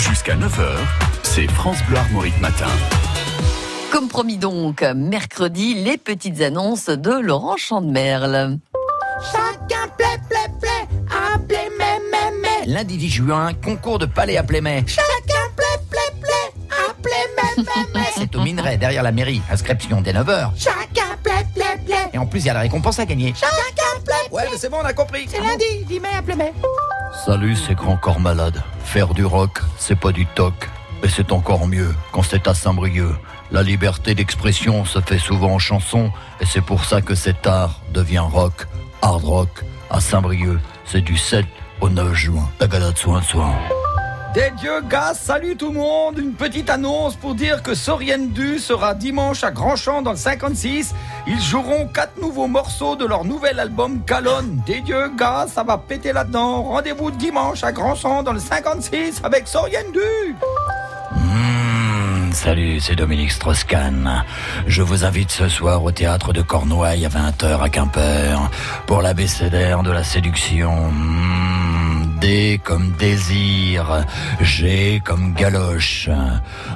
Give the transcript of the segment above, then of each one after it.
Jusqu'à 9h, c'est France Bleu Armorique Matin. Comme promis donc, mercredi, les petites annonces de Laurent Chandemerle. Chacun plaît, plaît, plaît, appelez mais, mais, mais. Lundi 10 juin, concours de palais à Plémet. Chacun plaît, plaît, plaît, appelez mais, mais, mais. C'est au minerai, derrière la mairie. Inscription dès 9h. Chacun plaît, plaît, plaît. Et en plus, il y a la récompense à gagner. Chacun plaît. Ouais, mais c'est bon, on a compris. C'est lundi, dis mais, appelez mais. Salut, c'est Grand Corps Malade. Faire du rock, c'est pas du toc. Et c'est encore mieux quand c'est à Saint-Brieuc. La liberté d'expression se fait souvent en chanson, et c'est pour ça que cet art devient rock, hard rock. À Saint-Brieuc, c'est du 7 au 9 juin. La galade soin soin. Des dieux gars, salut tout le monde Une petite annonce pour dire que Soriendu sera dimanche à Grandchamp dans le 56. Ils joueront quatre nouveaux morceaux de leur nouvel album Calonne. Des dieux gars, ça va péter là-dedans. Rendez-vous dimanche à Grandchamp dans le 56 avec Soriendu Mmh, salut, c'est Dominique Strauss-Kahn. Je vous invite ce soir au théâtre de Cornouailles à 20h à Quimper pour l'abécédaire de la séduction. Mmh, D comme désir, G comme galoche.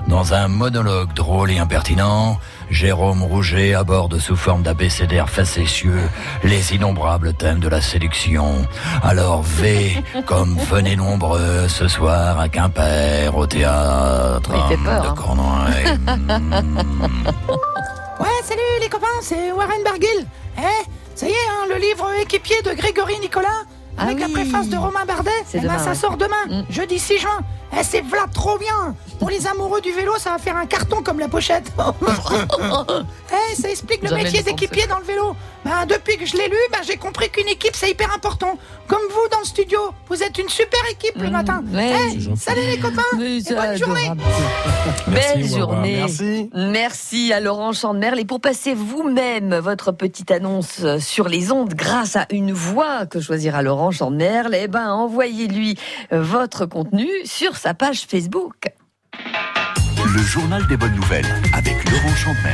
Dans un monologue drôle et impertinent, Jérôme Rouget aborde sous forme d'abécédaire facétieux les innombrables thèmes de la séduction. Alors V comme venez nombreux ce soir à Quimper au théâtre peur, de hein. Cornouailles. Mmh. Ouais, salut les copains, c'est Warren Barguil. Eh, ça y est, hein, le livre équipier de Grégory Nicolas Ah avec la oui. préface de Romain Bardet, eh ben, ça ouais. sort demain, Mm. jeudi 6 juin. Eh, c'est v'là trop bien Pour les amoureux du vélo, ça va faire un carton comme la pochette. Ça explique le métier d'équipier dans le vélo. Ben, depuis que je l'ai lu, ben, j'ai compris qu'une équipe, c'est hyper important. Comme vous dans le studio, vous êtes une super équipe le Mm, matin. ouais. Eh, salut les copains et bonne journée adorable. Belle journée. Merci. Merci à Laurent Chandemerle. Et pour passer vous-même votre petite annonce sur les ondes grâce à une voix que choisira Laurent Chandemerle, eh ben, envoyez-lui votre contenu sur sa page Facebook. Le journal des bonnes nouvelles avec Laurent Chandemerle.